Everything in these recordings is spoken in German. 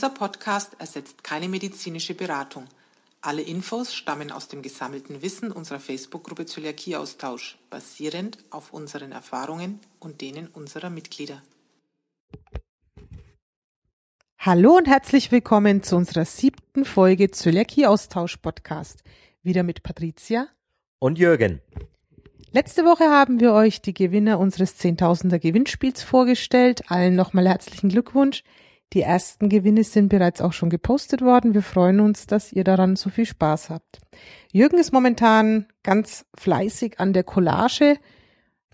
Dieser Podcast ersetzt keine medizinische Beratung. Alle Infos stammen aus dem gesammelten Wissen unserer Facebook-Gruppe Zöliakieaustausch, basierend auf unseren Erfahrungen und denen unserer Mitglieder. Hallo und herzlich willkommen zu unserer siebten Folge Zöliakie-Austausch-Podcast. Wieder mit Patricia und Jürgen. Letzte Woche haben wir euch die Gewinner unseres Zehntausender Gewinnspiels vorgestellt. Allen nochmal herzlichen Glückwunsch. Die ersten Gewinne sind bereits auch schon gepostet worden. Wir freuen uns, dass ihr daran so viel Spaß habt. Jürgen ist momentan ganz fleißig an der Collage.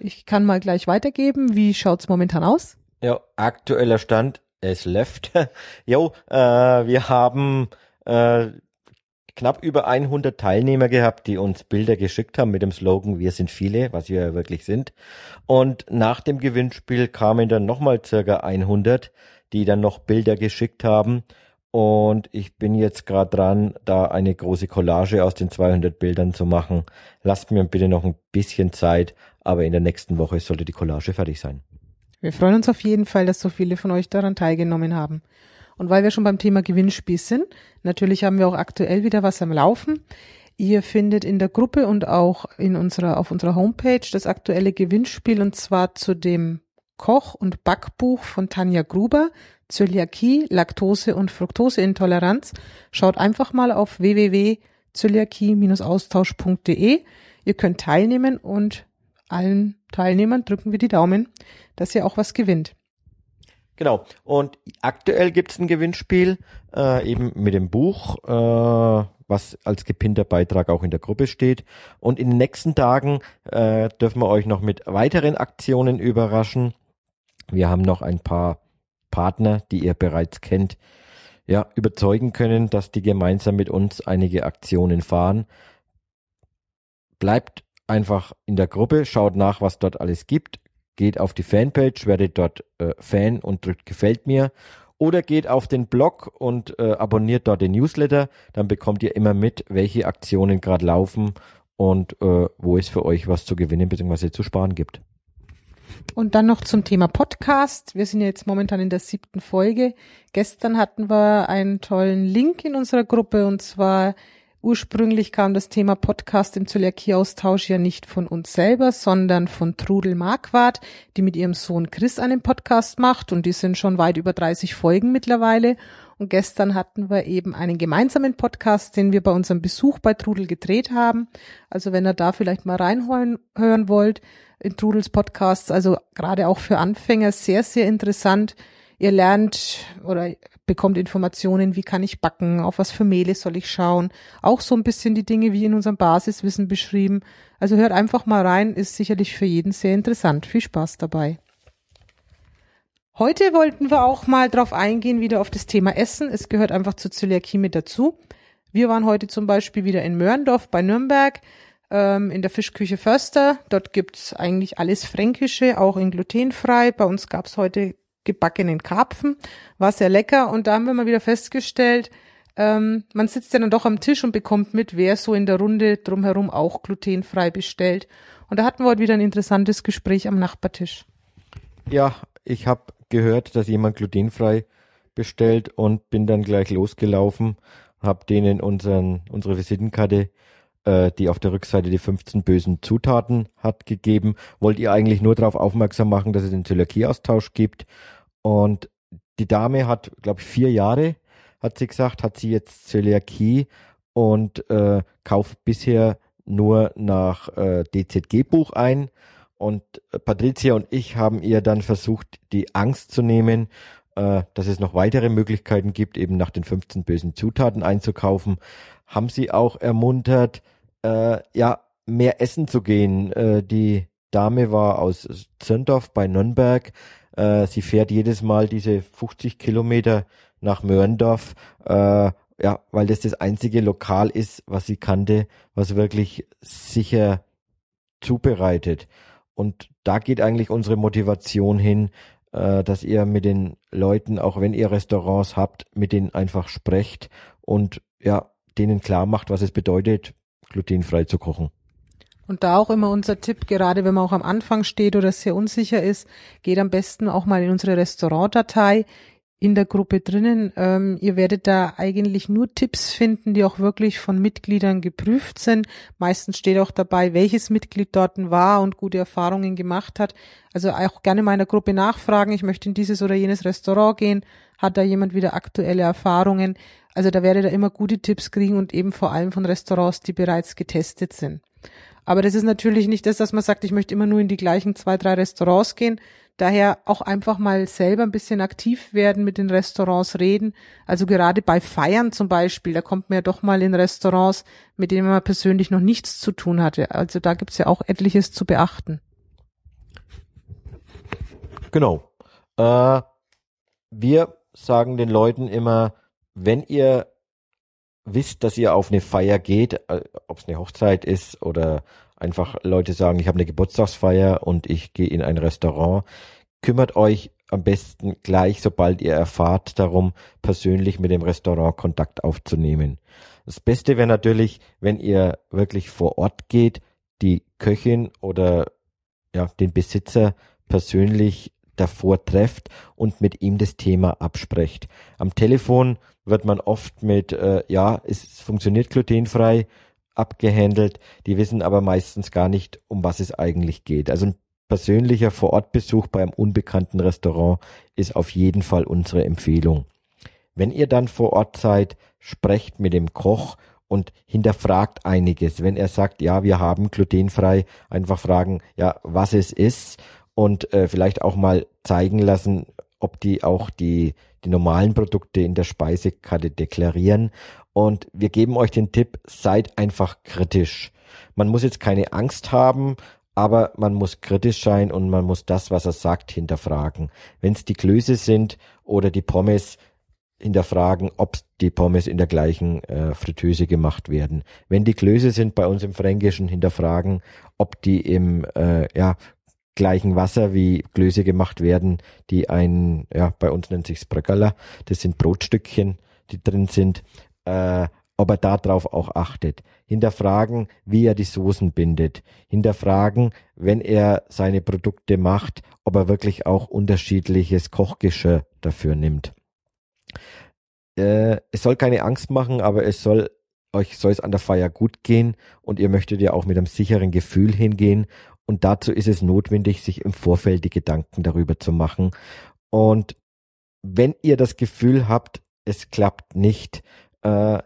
Ich kann mal gleich weitergeben. Wie schaut's momentan aus? Ja, aktueller Stand, es läuft. jo, äh, wir haben äh, knapp über 100 Teilnehmer gehabt, die uns Bilder geschickt haben mit dem Slogan Wir sind viele, was wir ja wirklich sind. Und nach dem Gewinnspiel kamen dann nochmal circa 100 die dann noch Bilder geschickt haben. Und ich bin jetzt gerade dran, da eine große Collage aus den 200 Bildern zu machen. Lasst mir bitte noch ein bisschen Zeit, aber in der nächsten Woche sollte die Collage fertig sein. Wir freuen uns auf jeden Fall, dass so viele von euch daran teilgenommen haben. Und weil wir schon beim Thema Gewinnspiel sind, natürlich haben wir auch aktuell wieder was am Laufen. Ihr findet in der Gruppe und auch in unserer, auf unserer Homepage das aktuelle Gewinnspiel und zwar zu dem Koch- und Backbuch von Tanja Gruber, Zöliakie, Laktose- und Fructoseintoleranz. Schaut einfach mal auf www.zöliakie-austausch.de. Ihr könnt teilnehmen und allen Teilnehmern drücken wir die Daumen, dass ihr auch was gewinnt. Genau. Und aktuell gibt es ein Gewinnspiel äh, eben mit dem Buch, äh, was als gepinnter Beitrag auch in der Gruppe steht. Und in den nächsten Tagen äh, dürfen wir euch noch mit weiteren Aktionen überraschen. Wir haben noch ein paar Partner, die ihr bereits kennt, ja, überzeugen können, dass die gemeinsam mit uns einige Aktionen fahren. Bleibt einfach in der Gruppe, schaut nach, was dort alles gibt, geht auf die Fanpage, werdet dort äh, Fan und drückt gefällt mir oder geht auf den Blog und äh, abonniert dort den Newsletter, dann bekommt ihr immer mit, welche Aktionen gerade laufen und äh, wo es für euch was zu gewinnen bzw. zu sparen gibt. Und dann noch zum Thema Podcast. Wir sind jetzt momentan in der siebten Folge. Gestern hatten wir einen tollen Link in unserer Gruppe und zwar ursprünglich kam das Thema Podcast im Zöliakie-Austausch ja nicht von uns selber, sondern von Trudel Marquardt, die mit ihrem Sohn Chris einen Podcast macht und die sind schon weit über 30 Folgen mittlerweile. Und gestern hatten wir eben einen gemeinsamen Podcast, den wir bei unserem Besuch bei Trudel gedreht haben. Also wenn ihr da vielleicht mal reinhören hören wollt, in Trudels Podcasts, also gerade auch für Anfänger sehr, sehr interessant. Ihr lernt oder bekommt Informationen, wie kann ich backen, auf was für Mehle soll ich schauen. Auch so ein bisschen die Dinge wie in unserem Basiswissen beschrieben. Also hört einfach mal rein, ist sicherlich für jeden sehr interessant. Viel Spaß dabei. Heute wollten wir auch mal drauf eingehen, wieder auf das Thema Essen. Es gehört einfach zur Zöliakie mit dazu. Wir waren heute zum Beispiel wieder in Mörndorf bei Nürnberg ähm, in der Fischküche Förster. Dort gibt's eigentlich alles Fränkische, auch in glutenfrei. Bei uns gab's heute gebackenen Karpfen, war sehr lecker. Und da haben wir mal wieder festgestellt, ähm, man sitzt ja dann doch am Tisch und bekommt mit, wer so in der Runde drumherum auch glutenfrei bestellt. Und da hatten wir heute wieder ein interessantes Gespräch am Nachbartisch. Ja, ich habe gehört, dass jemand glutenfrei bestellt und bin dann gleich losgelaufen, habe denen unseren, unsere Visitenkarte äh, die auf der Rückseite die 15 bösen Zutaten hat gegeben. Wollt ihr eigentlich nur darauf aufmerksam machen, dass es den Zöliakieaustausch gibt. Und die Dame hat, glaube ich, vier Jahre, hat sie gesagt, hat sie jetzt Zöliakie und äh, kauft bisher nur nach äh, DZG-Buch ein. Und Patricia und ich haben ihr dann versucht, die Angst zu nehmen, äh, dass es noch weitere Möglichkeiten gibt, eben nach den 15 bösen Zutaten einzukaufen. Haben sie auch ermuntert, äh, ja, mehr essen zu gehen. Äh, die Dame war aus Zirndorf bei Nürnberg. Äh, sie fährt jedes Mal diese 50 Kilometer nach Mörndorf, äh, ja, weil das das einzige Lokal ist, was sie kannte, was wirklich sicher zubereitet. Und da geht eigentlich unsere Motivation hin, äh, dass ihr mit den Leuten, auch wenn ihr Restaurants habt, mit denen einfach sprecht und ja, denen klar macht, was es bedeutet, glutenfrei zu kochen. Und da auch immer unser Tipp, gerade wenn man auch am Anfang steht oder sehr unsicher ist, geht am besten auch mal in unsere Restaurantdatei. In der Gruppe drinnen. Ähm, ihr werdet da eigentlich nur Tipps finden, die auch wirklich von Mitgliedern geprüft sind. Meistens steht auch dabei, welches Mitglied dort war und gute Erfahrungen gemacht hat. Also auch gerne meiner Gruppe nachfragen. Ich möchte in dieses oder jenes Restaurant gehen. Hat da jemand wieder aktuelle Erfahrungen? Also da werdet ihr immer gute Tipps kriegen und eben vor allem von Restaurants, die bereits getestet sind. Aber das ist natürlich nicht das, dass man sagt, ich möchte immer nur in die gleichen zwei, drei Restaurants gehen. Daher auch einfach mal selber ein bisschen aktiv werden, mit den Restaurants reden. Also gerade bei Feiern zum Beispiel, da kommt man ja doch mal in Restaurants, mit denen man persönlich noch nichts zu tun hatte. Also da gibt's ja auch etliches zu beachten. Genau. Äh, wir sagen den Leuten immer, wenn ihr wisst, dass ihr auf eine Feier geht, äh, ob es eine Hochzeit ist oder einfach Leute sagen, ich habe eine Geburtstagsfeier und ich gehe in ein Restaurant, kümmert euch am besten gleich, sobald ihr erfahrt, darum, persönlich mit dem Restaurant Kontakt aufzunehmen. Das Beste wäre natürlich, wenn ihr wirklich vor Ort geht, die Köchin oder ja, den Besitzer persönlich davor trefft und mit ihm das Thema absprecht. Am Telefon wird man oft mit, äh, ja, es funktioniert glutenfrei abgehandelt. Die wissen aber meistens gar nicht, um was es eigentlich geht. Also ein persönlicher Vorortbesuch bei einem unbekannten Restaurant ist auf jeden Fall unsere Empfehlung. Wenn ihr dann vor Ort seid, sprecht mit dem Koch und hinterfragt einiges. Wenn er sagt, ja, wir haben glutenfrei, einfach fragen, ja, was es ist und äh, vielleicht auch mal zeigen lassen, ob die auch die, die normalen Produkte in der Speisekarte deklarieren. Und wir geben euch den Tipp, seid einfach kritisch. Man muss jetzt keine Angst haben, aber man muss kritisch sein und man muss das, was er sagt, hinterfragen. Wenn es die Klöße sind oder die Pommes, hinterfragen, ob die Pommes in der gleichen äh, Fritteuse gemacht werden. Wenn die Klöße sind bei uns im Fränkischen, hinterfragen, ob die im äh, ja, gleichen Wasser wie Glöse gemacht werden, die ein, ja, bei uns nennt sich Bröckerler, das sind Brotstückchen, die drin sind, äh, ob er darauf auch achtet. Hinterfragen, wie er die Soßen bindet. Hinterfragen, wenn er seine Produkte macht, ob er wirklich auch unterschiedliches Kochgeschirr dafür nimmt. Äh, es soll keine Angst machen, aber es soll euch soll es an der Feier gut gehen und ihr möchtet ja auch mit einem sicheren Gefühl hingehen und dazu ist es notwendig, sich im Vorfeld die Gedanken darüber zu machen. Und wenn ihr das Gefühl habt, es klappt nicht, äh,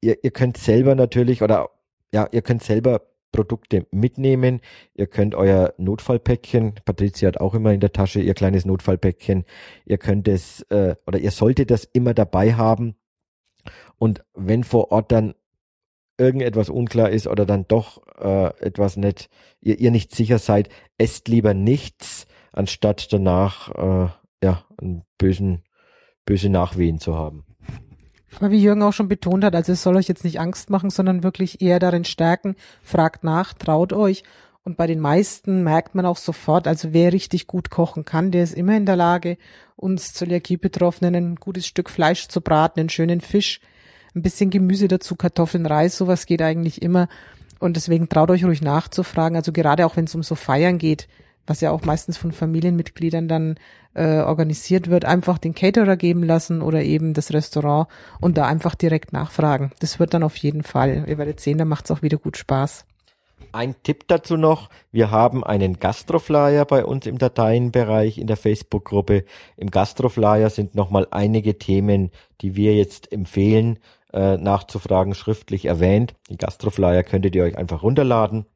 ihr, ihr könnt selber natürlich oder ja, ihr könnt selber Produkte mitnehmen. Ihr könnt euer Notfallpäckchen, Patricia hat auch immer in der Tasche ihr kleines Notfallpäckchen. Ihr könnt es äh, oder ihr solltet das immer dabei haben. Und wenn vor Ort dann irgendetwas unklar ist oder dann doch äh, etwas nicht, ihr, ihr nicht sicher seid, esst lieber nichts, anstatt danach äh, ja einen bösen, böse Nachwehen zu haben. Aber wie Jürgen auch schon betont hat, also es soll euch jetzt nicht Angst machen, sondern wirklich eher darin stärken, fragt nach, traut euch. Und bei den meisten merkt man auch sofort, also wer richtig gut kochen kann, der ist immer in der Lage, uns Zöliakie-Betroffenen ein gutes Stück Fleisch zu braten, einen schönen Fisch ein bisschen Gemüse dazu, Kartoffeln, Reis, sowas geht eigentlich immer. Und deswegen traut euch ruhig nachzufragen. Also gerade auch wenn es um so Feiern geht, was ja auch meistens von Familienmitgliedern dann äh, organisiert wird, einfach den Caterer geben lassen oder eben das Restaurant und da einfach direkt nachfragen. Das wird dann auf jeden Fall. Ihr werdet sehen, da macht es auch wieder gut Spaß. Ein Tipp dazu noch, wir haben einen Gastroflyer bei uns im Dateienbereich in der Facebook-Gruppe. Im Gastroflyer sind nochmal einige Themen, die wir jetzt empfehlen, äh, nachzufragen, schriftlich erwähnt. Den Gastroflyer könntet ihr euch einfach runterladen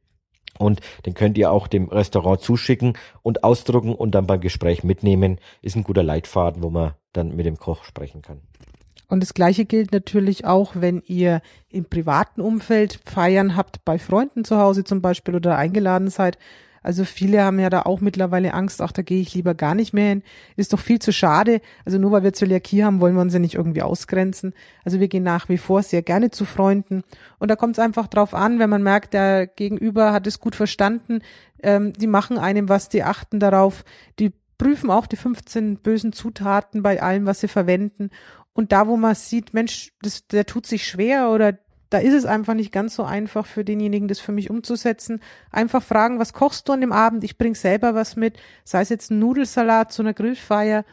und den könnt ihr auch dem Restaurant zuschicken und ausdrucken und dann beim Gespräch mitnehmen. Ist ein guter Leitfaden, wo man dann mit dem Koch sprechen kann. Und das Gleiche gilt natürlich auch, wenn ihr im privaten Umfeld Feiern habt, bei Freunden zu Hause zum Beispiel oder eingeladen seid, also viele haben ja da auch mittlerweile Angst, ach, da gehe ich lieber gar nicht mehr hin. Ist doch viel zu schade. Also nur weil wir Zöliakie haben, wollen wir uns ja nicht irgendwie ausgrenzen. Also wir gehen nach wie vor sehr gerne zu Freunden. Und da kommt es einfach drauf an, wenn man merkt, der Gegenüber hat es gut verstanden, ähm, die machen einem was, die achten darauf, die prüfen auch die 15 bösen Zutaten bei allem, was sie verwenden. Und da, wo man sieht, Mensch, das, der tut sich schwer oder da ist es einfach nicht ganz so einfach für denjenigen, das für mich umzusetzen. Einfach fragen, was kochst du an dem Abend? Ich bring selber was mit, sei es jetzt ein Nudelsalat zu einer Grillfeier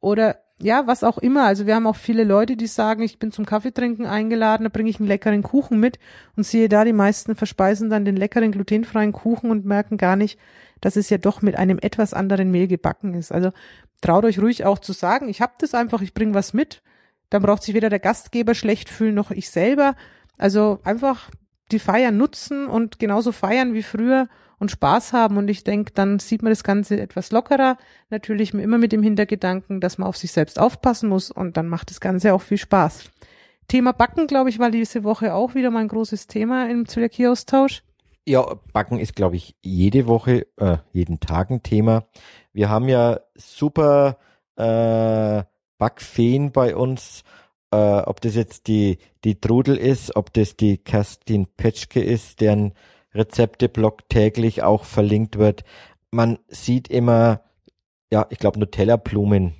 oder ja, was auch immer. Also wir haben auch viele Leute, die sagen, ich bin zum Kaffeetrinken eingeladen, da bringe ich einen leckeren Kuchen mit und siehe da, die meisten verspeisen dann den leckeren glutenfreien Kuchen und merken gar nicht, dass es ja doch mit einem etwas anderen Mehl gebacken ist. Also traut euch ruhig auch zu sagen, ich habe das einfach, ich bringe was mit. Dann braucht sich weder der Gastgeber schlecht fühlen noch ich selber. Also einfach die Feier nutzen und genauso feiern wie früher und Spaß haben. Und ich denke, dann sieht man das Ganze etwas lockerer. Natürlich immer mit dem Hintergedanken, dass man auf sich selbst aufpassen muss und dann macht das Ganze auch viel Spaß. Thema Backen, glaube ich, war diese Woche auch wieder mal ein großes Thema im Zöliakie-Austausch. Ja, Backen ist, glaube ich, jede Woche, äh, jeden Tag ein Thema. Wir haben ja super äh, Backfeen bei uns, äh, ob das jetzt die, die Trudel ist, ob das die Kerstin Petschke ist, deren Rezepteblog täglich auch verlinkt wird. Man sieht immer, ja, ich glaube Nutella-Blumen,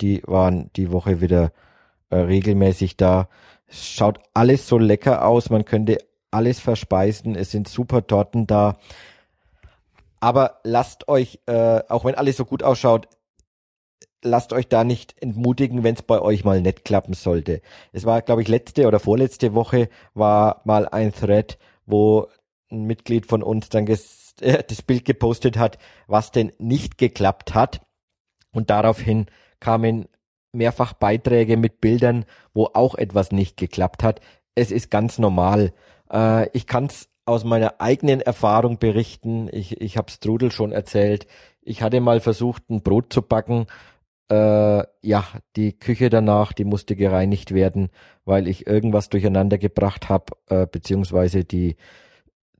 die waren die Woche wieder äh, regelmäßig da. Schaut alles so lecker aus, man könnte alles verspeisen, es sind super Torten da. Aber lasst euch, äh, auch wenn alles so gut ausschaut, lasst euch da nicht entmutigen, wenn es bei euch mal nicht klappen sollte. Es war, glaube ich, letzte oder vorletzte Woche war mal ein Thread, wo ein Mitglied von uns dann äh, das Bild gepostet hat, was denn nicht geklappt hat. Und daraufhin kamen mehrfach Beiträge mit Bildern, wo auch etwas nicht geklappt hat. Es ist ganz normal. Äh, ich kann es aus meiner eigenen Erfahrung berichten. Ich, ich habe Strudel schon erzählt. Ich hatte mal versucht, ein Brot zu backen. Äh, ja, die Küche danach, die musste gereinigt werden, weil ich irgendwas durcheinander gebracht habe, äh, beziehungsweise die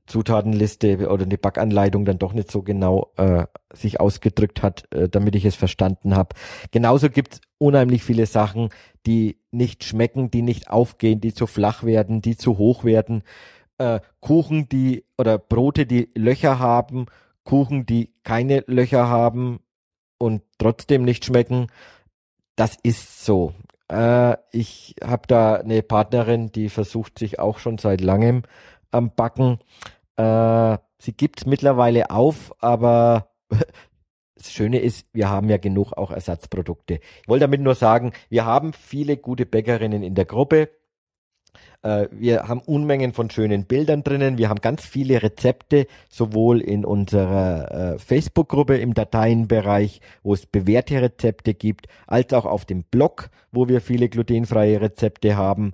Zutatenliste oder die Backanleitung dann doch nicht so genau äh, sich ausgedrückt hat, äh, damit ich es verstanden habe. Genauso gibt's unheimlich viele Sachen, die nicht schmecken, die nicht aufgehen, die zu flach werden, die zu hoch werden. Äh, Kuchen, die oder Brote, die Löcher haben, Kuchen, die keine Löcher haben und trotzdem nicht schmecken. Das ist so. Äh, ich habe da eine Partnerin, die versucht sich auch schon seit langem am Backen. Äh, sie gibt mittlerweile auf, aber das Schöne ist, wir haben ja genug auch Ersatzprodukte. Ich wollte damit nur sagen, wir haben viele gute Bäckerinnen in der Gruppe. Äh, wir haben Unmengen von schönen Bildern drinnen. Wir haben ganz viele Rezepte, sowohl in unserer äh, Facebook-Gruppe im Dateienbereich, wo es bewährte Rezepte gibt, als auch auf dem Blog, wo wir viele glutenfreie Rezepte haben.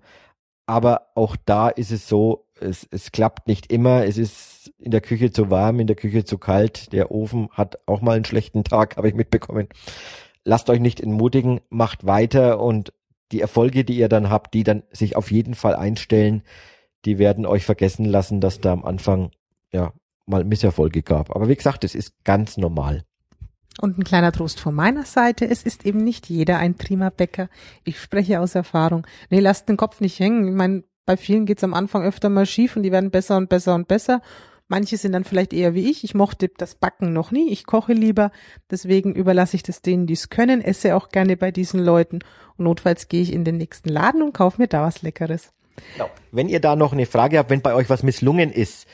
Aber auch da ist es so, es, es klappt nicht immer. Es ist in der Küche zu warm, in der Küche zu kalt. Der Ofen hat auch mal einen schlechten Tag, habe ich mitbekommen. Lasst euch nicht entmutigen, macht weiter und die Erfolge, die ihr dann habt, die dann sich auf jeden Fall einstellen, die werden euch vergessen lassen, dass da am Anfang ja mal Misserfolge gab. Aber wie gesagt, es ist ganz normal. Und ein kleiner Trost von meiner Seite, es ist eben nicht jeder ein prima Bäcker. Ich spreche aus Erfahrung. Nee, lasst den Kopf nicht hängen. Ich meine, bei vielen geht's am Anfang öfter mal schief und die werden besser und besser und besser. Manche sind dann vielleicht eher wie ich. Ich mochte das Backen noch nie. Ich koche lieber. Deswegen überlasse ich das denen, die es können. Esse auch gerne bei diesen Leuten. Und notfalls gehe ich in den nächsten Laden und kaufe mir da was Leckeres. Genau. Wenn ihr da noch eine Frage habt, wenn bei euch was misslungen ist,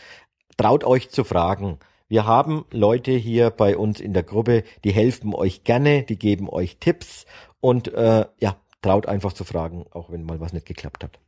traut euch zu fragen. Wir haben Leute hier bei uns in der Gruppe, die helfen euch gerne, die geben euch Tipps und äh, ja, traut einfach zu fragen, auch wenn mal was nicht geklappt hat.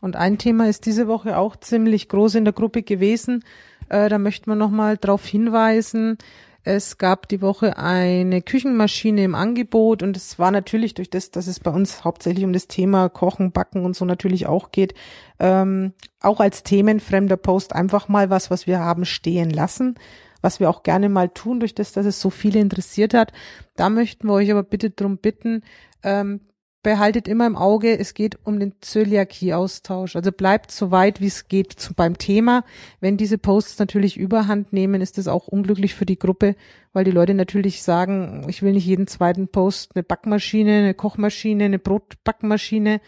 Und ein Thema ist diese Woche auch ziemlich groß in der Gruppe gewesen. Äh, da möchten wir nochmal darauf hinweisen. Es gab die Woche eine Küchenmaschine im Angebot und es war natürlich durch das, dass es bei uns hauptsächlich um das Thema Kochen, Backen und so natürlich auch geht, ähm, auch als themenfremder Post einfach mal was, was wir haben stehen lassen, was wir auch gerne mal tun, durch das, dass es so viele interessiert hat. Da möchten wir euch aber bitte drum bitten, ähm, behaltet immer im Auge, es geht um den Zöliakie-Austausch. Also bleibt so weit, wie es geht zu, beim Thema. Wenn diese Posts natürlich überhand nehmen, ist das auch unglücklich für die Gruppe, weil die Leute natürlich sagen, ich will nicht jeden zweiten Post eine Backmaschine, eine Kochmaschine, eine Brotbackmaschine,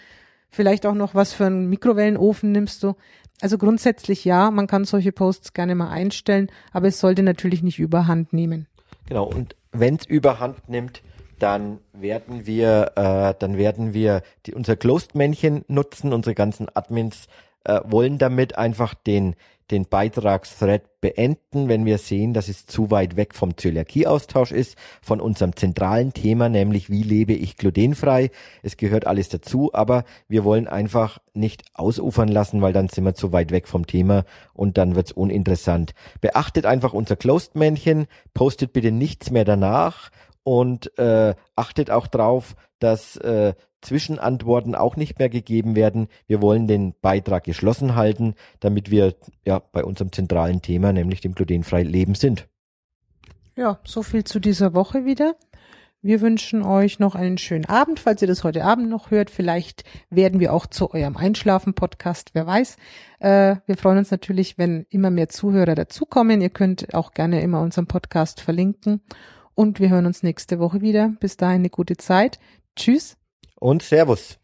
vielleicht auch noch was für einen Mikrowellenofen nimmst du. Also grundsätzlich ja, man kann solche Posts gerne mal einstellen, aber es sollte natürlich nicht überhand nehmen. Genau, und wenn es überhand nimmt, dann werden wir, äh, dann werden wir die, unser Closed-Männchen nutzen, unsere ganzen Admins äh, wollen damit einfach den den Beitragsthread beenden, wenn wir sehen, dass es zu weit weg vom Zöliakie-Austausch ist, von unserem zentralen Thema, nämlich wie lebe ich glutenfrei. Es gehört alles dazu, aber wir wollen einfach nicht ausufern lassen, weil dann sind wir zu weit weg vom Thema und dann wird's uninteressant. Beachtet einfach unser Closed-Männchen, postet bitte nichts mehr danach und äh, achtet auch drauf, dass äh, Zwischenantworten auch nicht mehr gegeben werden. Wir wollen den Beitrag geschlossen halten, damit wir ja bei unserem zentralen Thema, nämlich dem glutenfreien Leben sind. Ja, so viel zu dieser Woche wieder. Wir wünschen euch noch einen schönen Abend, falls ihr das heute Abend noch hört. Vielleicht werden wir auch zu eurem Einschlafen-Podcast, wer weiß. Äh, wir freuen uns natürlich, wenn immer mehr Zuhörer dazukommen. Ihr könnt auch gerne immer unseren Podcast verlinken. Und wir hören uns nächste Woche wieder. Bis dahin eine gute Zeit. Tschüss und Servus.